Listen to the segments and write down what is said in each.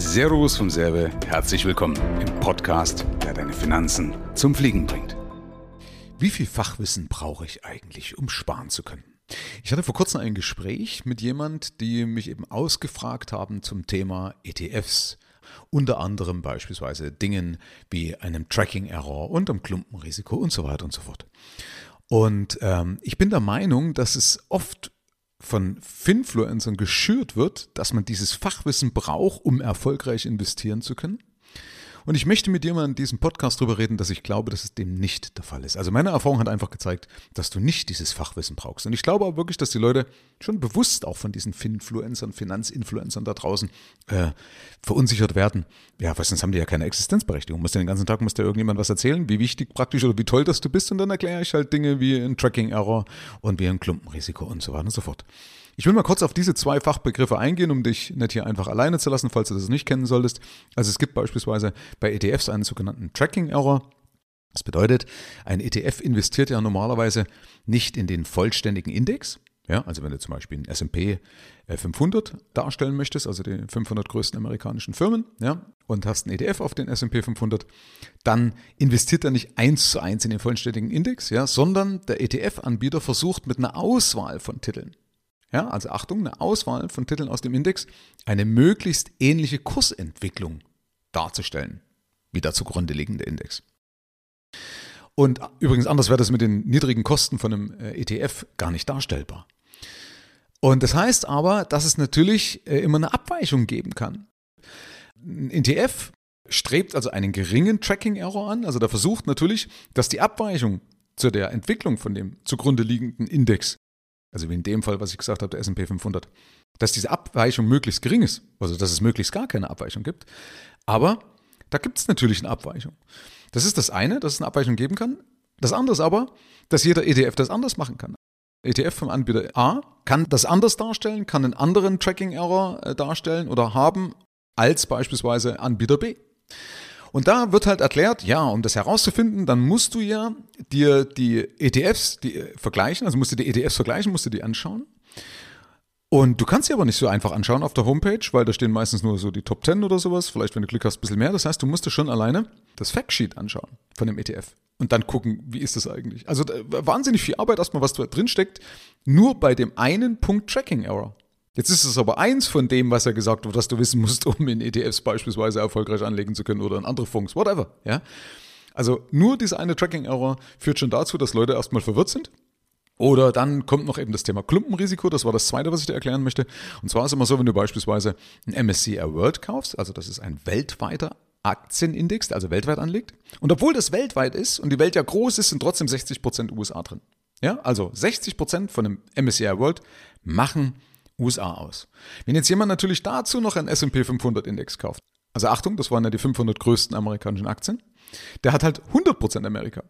Servus vom Serve, herzlich willkommen im Podcast, der deine Finanzen zum Fliegen bringt. Wie viel Fachwissen brauche ich eigentlich, um sparen zu können? Ich hatte vor kurzem ein Gespräch mit jemand, die mich eben ausgefragt haben zum Thema ETFs. Unter anderem beispielsweise Dingen wie einem Tracking-Error und einem Klumpenrisiko und so weiter und so fort. Und ähm, ich bin der Meinung, dass es oft von Finfluencern geschürt wird, dass man dieses Fachwissen braucht, um erfolgreich investieren zu können. Und ich möchte mit dir mal in diesem Podcast darüber reden, dass ich glaube, dass es dem nicht der Fall ist. Also meine Erfahrung hat einfach gezeigt, dass du nicht dieses Fachwissen brauchst. Und ich glaube auch wirklich, dass die Leute schon bewusst auch von diesen Finfluencern, Finanzinfluencern da draußen äh, verunsichert werden. Ja, weil sonst haben die ja keine Existenzberechtigung. Musst du den ganzen Tag muss dir irgendjemand was erzählen, wie wichtig praktisch oder wie toll das du bist. Und dann erkläre ich halt Dinge wie ein Tracking-Error und wie ein Klumpenrisiko und so weiter und so fort. Ich will mal kurz auf diese zwei Fachbegriffe eingehen, um dich nicht hier einfach alleine zu lassen, falls du das nicht kennen solltest. Also es gibt beispielsweise bei ETFs einen sogenannten Tracking-Error. Das bedeutet, ein ETF investiert ja normalerweise nicht in den vollständigen Index. Ja, also wenn du zum Beispiel einen S&P 500 darstellen möchtest, also die 500 größten amerikanischen Firmen, ja, und hast einen ETF auf den S&P 500, dann investiert er nicht eins zu eins in den vollständigen Index, ja, sondern der ETF-Anbieter versucht mit einer Auswahl von Titeln, ja, also Achtung, eine Auswahl von Titeln aus dem Index, eine möglichst ähnliche Kursentwicklung darzustellen, wie der zugrunde liegende Index. Und übrigens anders wäre das mit den niedrigen Kosten von einem äh, ETF gar nicht darstellbar. Und das heißt aber, dass es natürlich äh, immer eine Abweichung geben kann. Ein ETF strebt also einen geringen Tracking-Error an, also der versucht natürlich, dass die Abweichung zu der Entwicklung von dem zugrunde liegenden Index also wie in dem Fall, was ich gesagt habe, der S&P 500, dass diese Abweichung möglichst gering ist, also dass es möglichst gar keine Abweichung gibt. Aber da gibt es natürlich eine Abweichung. Das ist das eine, dass es eine Abweichung geben kann. Das andere ist aber, dass jeder ETF das anders machen kann. ETF vom Anbieter A kann das anders darstellen, kann einen anderen Tracking-Error äh, darstellen oder haben als beispielsweise Anbieter B. Und da wird halt erklärt, ja, um das herauszufinden, dann musst du ja dir die ETFs die äh, vergleichen, also musst du die ETFs vergleichen, musst du die anschauen. Und du kannst sie aber nicht so einfach anschauen auf der Homepage, weil da stehen meistens nur so die Top 10 oder sowas, vielleicht wenn du Glück hast, ein bisschen mehr. Das heißt, du musst dir schon alleine das Factsheet anschauen von dem ETF und dann gucken, wie ist das eigentlich. Also wahnsinnig viel Arbeit erstmal, was da drin steckt, nur bei dem einen Punkt Tracking Error. Jetzt ist es aber eins von dem, was er gesagt hat, was du wissen musst, um in ETFs beispielsweise erfolgreich anlegen zu können oder in andere Fonds, whatever. Ja? Also nur dieser eine Tracking-Error führt schon dazu, dass Leute erstmal verwirrt sind. Oder dann kommt noch eben das Thema Klumpenrisiko, das war das zweite, was ich dir erklären möchte. Und zwar ist es immer so, wenn du beispielsweise ein MSCI World kaufst, also das ist ein weltweiter Aktienindex, der also weltweit anlegt. Und obwohl das weltweit ist und die Welt ja groß ist, sind trotzdem 60% USA drin. Ja, also 60% von dem MSCI World machen USA aus. Wenn jetzt jemand natürlich dazu noch einen S&P 500 Index kauft, also Achtung, das waren ja die 500 größten amerikanischen Aktien, der hat halt 100% Amerika.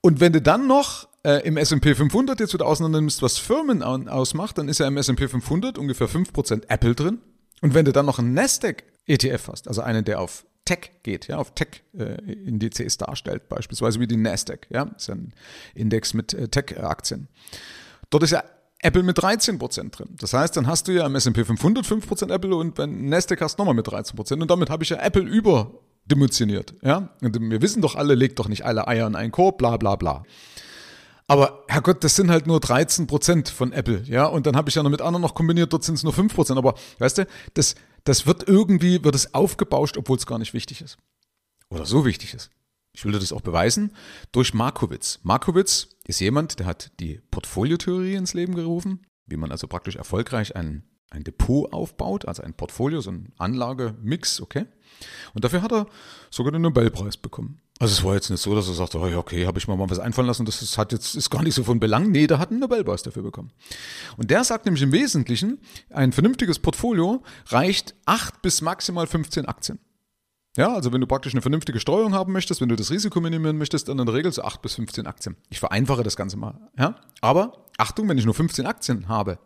Und wenn du dann noch äh, im S&P 500 jetzt wieder auseinander nimmst, was Firmen ausmacht, dann ist ja im S&P 500 ungefähr 5% Apple drin. Und wenn du dann noch einen Nasdaq ETF hast, also einen, der auf Tech geht, ja, auf Tech-Indizes äh, darstellt, beispielsweise wie die Nasdaq, ja, ist ja ein Index mit äh, Tech-Aktien. Dort ist ja Apple mit 13% drin. Das heißt, dann hast du ja im S&P 500 5% Apple und beim Nasdaq hast du nochmal mit 13%. Und damit habe ich ja Apple überdimensioniert. Ja? Und wir wissen doch alle, legt doch nicht alle Eier in einen Korb, bla bla bla. Aber Herrgott, das sind halt nur 13% von Apple, ja. Und dann habe ich ja noch mit anderen noch kombiniert, dort sind es nur 5%. Aber weißt du, das, das wird irgendwie, wird es aufgebauscht, obwohl es gar nicht wichtig ist. Oder so wichtig ist. Ich will dir das auch beweisen durch Markowitz. Markowitz ist jemand, der hat die Portfoliotheorie ins Leben gerufen, wie man also praktisch erfolgreich ein, ein Depot aufbaut, also ein Portfolio, so ein Anlagemix, okay? Und dafür hat er sogar den Nobelpreis bekommen. Also es war jetzt nicht so, dass er sagte, oh, okay, habe ich mir mal was einfallen lassen, das ist, hat jetzt, ist gar nicht so von Belang. Nee, der hat einen Nobelpreis dafür bekommen. Und der sagt nämlich im Wesentlichen, ein vernünftiges Portfolio reicht acht bis maximal 15 Aktien. Ja, also wenn du praktisch eine vernünftige Steuerung haben möchtest, wenn du das Risiko minimieren möchtest, dann in der Regel so 8 bis 15 Aktien. Ich vereinfache das Ganze mal. Ja? Aber Achtung, wenn ich nur 15 Aktien habe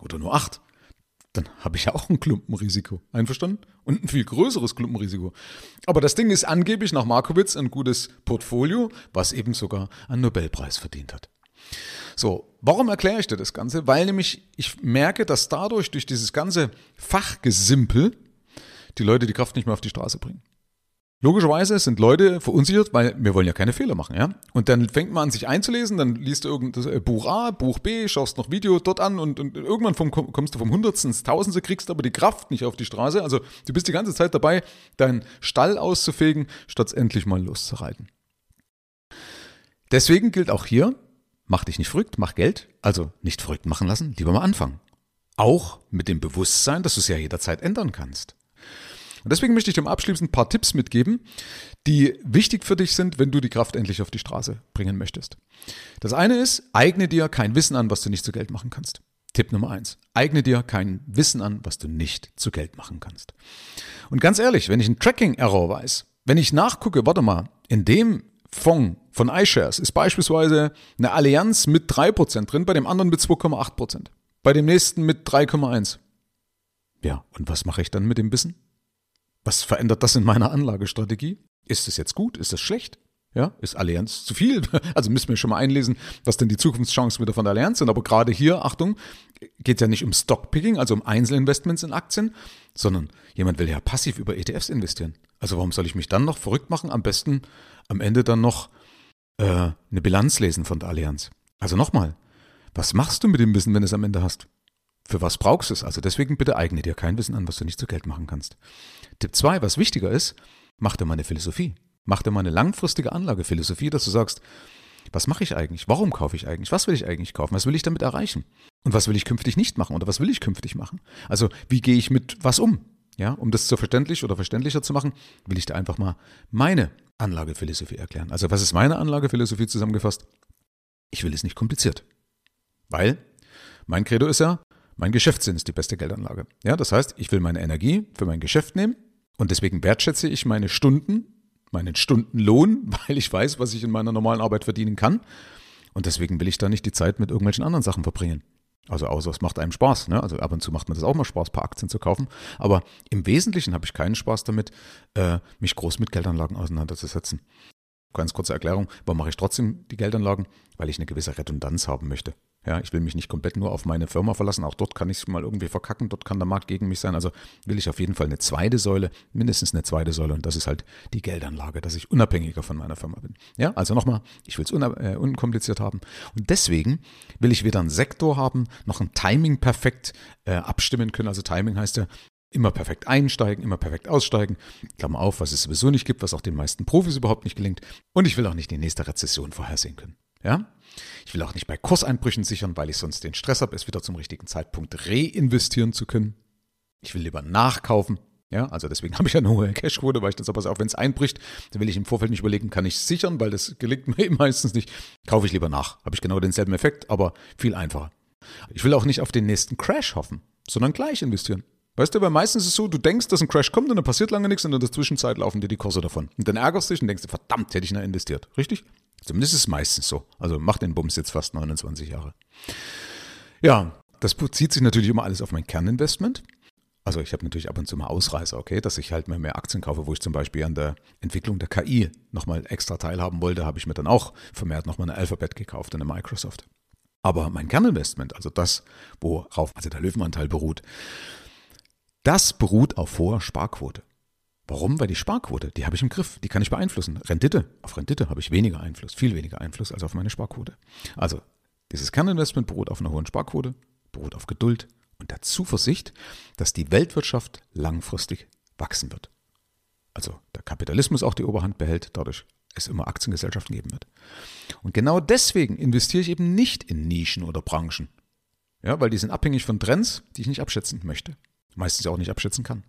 oder nur 8, dann habe ich ja auch ein Klumpenrisiko. Einverstanden? Und ein viel größeres Klumpenrisiko. Aber das Ding ist angeblich nach Markowitz ein gutes Portfolio, was eben sogar einen Nobelpreis verdient hat. So, warum erkläre ich dir das Ganze? Weil nämlich ich merke, dass dadurch, durch dieses ganze Fachgesimpel, die Leute die Kraft nicht mehr auf die Straße bringen. Logischerweise sind Leute verunsichert, weil wir wollen ja keine Fehler machen, ja. Und dann fängt man an, sich einzulesen, dann liest du irgendein äh, Buch A, Buch B, schaust noch Video dort an und, und irgendwann vom, kommst du vom Hundertsten ins Tausendste, kriegst aber die Kraft nicht auf die Straße. Also du bist die ganze Zeit dabei, deinen Stall auszufegen, statt endlich mal loszureiten. Deswegen gilt auch hier, mach dich nicht verrückt, mach Geld, also nicht verrückt machen lassen, lieber mal anfangen. Auch mit dem Bewusstsein, dass du es ja jederzeit ändern kannst. Und deswegen möchte ich dir abschließend ein paar Tipps mitgeben, die wichtig für dich sind, wenn du die Kraft endlich auf die Straße bringen möchtest. Das eine ist, eigne dir kein Wissen an, was du nicht zu Geld machen kannst. Tipp Nummer eins. Eigne dir kein Wissen an, was du nicht zu Geld machen kannst. Und ganz ehrlich, wenn ich einen Tracking-Error weiß, wenn ich nachgucke, warte mal, in dem Fonds von iShares ist beispielsweise eine Allianz mit 3% drin, bei dem anderen mit 2,8%, bei dem nächsten mit 3,1%. Ja, und was mache ich dann mit dem Wissen? Was verändert das in meiner Anlagestrategie? Ist es jetzt gut? Ist es schlecht? Ja, ist Allianz zu viel? Also müssen wir schon mal einlesen, was denn die Zukunftschancen wieder von der Allianz sind. Aber gerade hier, Achtung, geht es ja nicht um Stockpicking, also um Einzelinvestments in Aktien, sondern jemand will ja passiv über ETFs investieren. Also warum soll ich mich dann noch verrückt machen? Am besten am Ende dann noch äh, eine Bilanz lesen von der Allianz. Also nochmal, was machst du mit dem Wissen, wenn du es am Ende hast? Für was brauchst du es? Also deswegen bitte eigne dir kein Wissen an, was du nicht zu Geld machen kannst. Tipp 2, was wichtiger ist, mach dir mal eine Philosophie. Mach dir mal eine langfristige Anlagephilosophie, dass du sagst, was mache ich eigentlich? Warum kaufe ich eigentlich? Was will ich eigentlich kaufen? Was will ich damit erreichen? Und was will ich künftig nicht machen? Oder was will ich künftig machen? Also, wie gehe ich mit was um? Ja, um das so verständlich oder verständlicher zu machen, will ich dir einfach mal meine Anlagephilosophie erklären. Also, was ist meine Anlagephilosophie zusammengefasst? Ich will es nicht kompliziert. Weil mein Credo ist ja, mein Geschäftssinn ist die beste Geldanlage. Ja, das heißt, ich will meine Energie für mein Geschäft nehmen und deswegen wertschätze ich meine Stunden, meinen Stundenlohn, weil ich weiß, was ich in meiner normalen Arbeit verdienen kann. Und deswegen will ich da nicht die Zeit mit irgendwelchen anderen Sachen verbringen. Also außer es macht einem Spaß. Ne? Also ab und zu macht mir das auch mal Spaß, ein paar Aktien zu kaufen. Aber im Wesentlichen habe ich keinen Spaß damit, äh, mich groß mit Geldanlagen auseinanderzusetzen. Ganz kurze Erklärung, warum mache ich trotzdem die Geldanlagen? Weil ich eine gewisse Redundanz haben möchte. Ja, ich will mich nicht komplett nur auf meine Firma verlassen. Auch dort kann ich es mal irgendwie verkacken. Dort kann der Markt gegen mich sein. Also will ich auf jeden Fall eine zweite Säule, mindestens eine zweite Säule. Und das ist halt die Geldanlage, dass ich unabhängiger von meiner Firma bin. Ja, also nochmal, ich will es äh, unkompliziert haben. Und deswegen will ich weder einen Sektor haben, noch ein Timing perfekt äh, abstimmen können. Also Timing heißt ja, immer perfekt einsteigen, immer perfekt aussteigen. Klammer auf, was es sowieso nicht gibt, was auch den meisten Profis überhaupt nicht gelingt. Und ich will auch nicht die nächste Rezession vorhersehen können. Ja? Ich will auch nicht bei Kurseinbrüchen sichern, weil ich sonst den Stress habe, es wieder zum richtigen Zeitpunkt reinvestieren zu können. Ich will lieber nachkaufen. Ja, also deswegen habe ich eine hohe Cashquote, weil ich das aber auch, wenn es einbricht, dann will ich im Vorfeld nicht überlegen, kann ich sichern, weil das gelingt mir meistens nicht. Kaufe ich lieber nach. Habe ich genau denselben Effekt, aber viel einfacher. Ich will auch nicht auf den nächsten Crash hoffen, sondern gleich investieren. Weißt du, weil meistens ist es so, du denkst, dass ein Crash kommt und dann passiert lange nichts und in der Zwischenzeit laufen dir die Kurse davon. Und dann ärgerst du dich und denkst, verdammt, hätte ich noch investiert. Richtig? Zumindest ist es meistens so. Also macht den Bums jetzt fast 29 Jahre. Ja, das bezieht sich natürlich immer alles auf mein Kerninvestment. Also ich habe natürlich ab und zu mal Ausreißer, okay, dass ich halt mehr, mehr Aktien kaufe, wo ich zum Beispiel an der Entwicklung der KI nochmal extra teilhaben wollte, habe ich mir dann auch vermehrt nochmal eine Alphabet gekauft eine Microsoft. Aber mein Kerninvestment, also das, worauf also der Löwenanteil beruht, das beruht auf hoher Sparquote. Warum? Weil die Sparquote, die habe ich im Griff, die kann ich beeinflussen. Rendite, auf Rendite habe ich weniger Einfluss, viel weniger Einfluss als auf meine Sparquote. Also, dieses Kerninvestment beruht auf einer hohen Sparquote, beruht auf Geduld und der Zuversicht, dass die Weltwirtschaft langfristig wachsen wird. Also der Kapitalismus auch die Oberhand behält, dadurch es immer Aktiengesellschaften geben wird. Und genau deswegen investiere ich eben nicht in Nischen oder Branchen. Ja, weil die sind abhängig von Trends, die ich nicht abschätzen möchte. Meistens auch nicht abschätzen kann.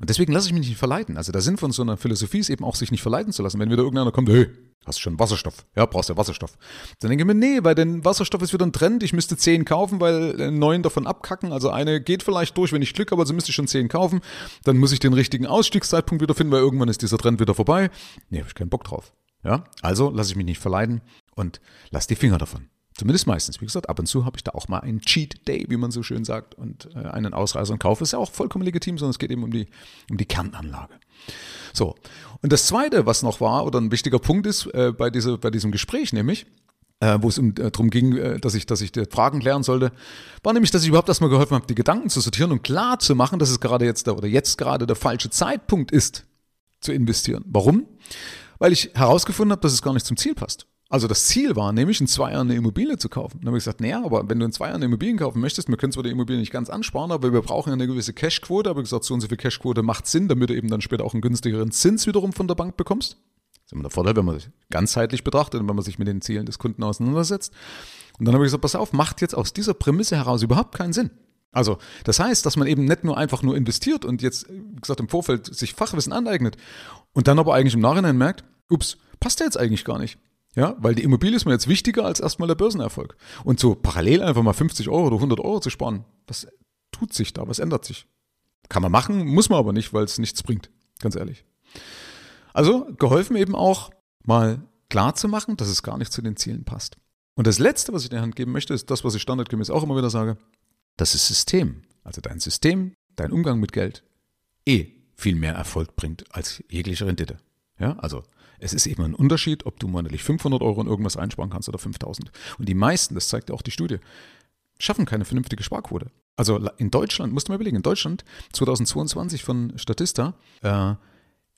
Und deswegen lasse ich mich nicht verleiten. Also der Sinn von so einer Philosophie ist eben auch, sich nicht verleiten zu lassen. Wenn wieder irgendeiner kommt, hey, hast du schon Wasserstoff? Ja, brauchst du ja Wasserstoff. Dann denke ich mir, nee, weil denn Wasserstoff ist wieder ein Trend. Ich müsste zehn kaufen, weil neun davon abkacken. Also eine geht vielleicht durch, wenn ich Glück habe, also müsste ich schon zehn kaufen. Dann muss ich den richtigen Ausstiegszeitpunkt wieder finden, weil irgendwann ist dieser Trend wieder vorbei. Nee, habe ich keinen Bock drauf. Ja, also lasse ich mich nicht verleiten und lass die Finger davon. Zumindest meistens. Wie gesagt, ab und zu habe ich da auch mal einen Cheat Day, wie man so schön sagt, und äh, einen Ausreißer und kaufe. Ist ja auch vollkommen legitim, sondern es geht eben um die, um die Kernanlage. So. Und das zweite, was noch war, oder ein wichtiger Punkt ist äh, bei, dieser, bei diesem Gespräch, nämlich, äh, wo es um, äh, darum ging, äh, dass ich, dass ich die Fragen klären sollte, war nämlich, dass ich überhaupt erstmal geholfen habe, die Gedanken zu sortieren und klar zu machen, dass es gerade jetzt der, oder jetzt gerade der falsche Zeitpunkt ist, zu investieren. Warum? Weil ich herausgefunden habe, dass es gar nicht zum Ziel passt. Also das Ziel war nämlich, in zwei Jahren eine Immobilie zu kaufen. Dann habe ich gesagt, naja, aber wenn du in zwei Jahren eine Immobilien kaufen möchtest, wir können zwar die Immobilie nicht ganz ansparen, aber wir brauchen eine gewisse Cashquote. Aber ich gesagt, so und so viel Cashquote macht Sinn, damit du eben dann später auch einen günstigeren Zins wiederum von der Bank bekommst. Das ist immer der Vorteil, wenn man sich ganzheitlich betrachtet und wenn man sich mit den Zielen des Kunden auseinandersetzt. Und dann habe ich gesagt, pass auf, macht jetzt aus dieser Prämisse heraus überhaupt keinen Sinn. Also, das heißt, dass man eben nicht nur einfach nur investiert und jetzt, wie gesagt, im Vorfeld sich Fachwissen aneignet und dann aber eigentlich im Nachhinein merkt, ups, passt der jetzt eigentlich gar nicht. Ja, weil die Immobilie ist mir jetzt wichtiger als erstmal der Börsenerfolg. Und so parallel einfach mal 50 Euro oder 100 Euro zu sparen, was tut sich da, was ändert sich? Kann man machen, muss man aber nicht, weil es nichts bringt, ganz ehrlich. Also geholfen eben auch mal klar zu machen, dass es gar nicht zu den Zielen passt. Und das Letzte, was ich in der Hand geben möchte, ist das, was ich standardgemäß auch immer wieder sage, das System, also dein System, dein Umgang mit Geld, eh viel mehr Erfolg bringt als jegliche Rendite. Ja, also es ist eben ein Unterschied, ob du monatlich 500 Euro in irgendwas einsparen kannst oder 5000. Und die meisten, das zeigt ja auch die Studie, schaffen keine vernünftige Sparquote. Also in Deutschland, musst du mal überlegen, in Deutschland 2022 von Statista, äh,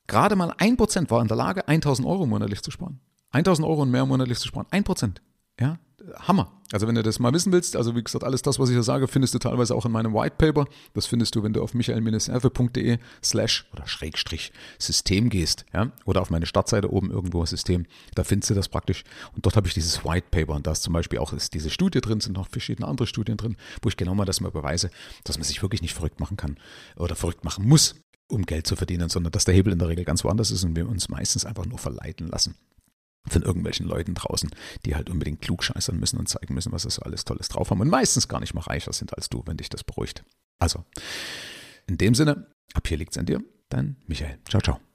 gerade mal 1% war in der Lage, 1000 Euro monatlich zu sparen. 1000 Euro und mehr monatlich zu sparen. 1%. Ja, Hammer. Also wenn du das mal wissen willst, also wie gesagt, alles das, was ich hier sage, findest du teilweise auch in meinem White Paper. Das findest du, wenn du auf michael-erfe.de slash oder Schrägstrich System gehst, ja, oder auf meine Startseite oben irgendwo System. Da findest du das praktisch. Und dort habe ich dieses White Paper und da ist zum Beispiel auch ist diese Studie drin, sind noch verschiedene andere Studien drin, wo ich genau mal das mal beweise, dass man sich wirklich nicht verrückt machen kann oder verrückt machen muss, um Geld zu verdienen, sondern dass der Hebel in der Regel ganz woanders ist und wir uns meistens einfach nur verleiten lassen von irgendwelchen Leuten draußen, die halt unbedingt klug scheißern müssen und zeigen müssen, was sie so alles Tolles drauf haben und meistens gar nicht mal reicher sind als du, wenn dich das beruhigt. Also, in dem Sinne, ab hier liegt's an dir, dein Michael. Ciao, ciao.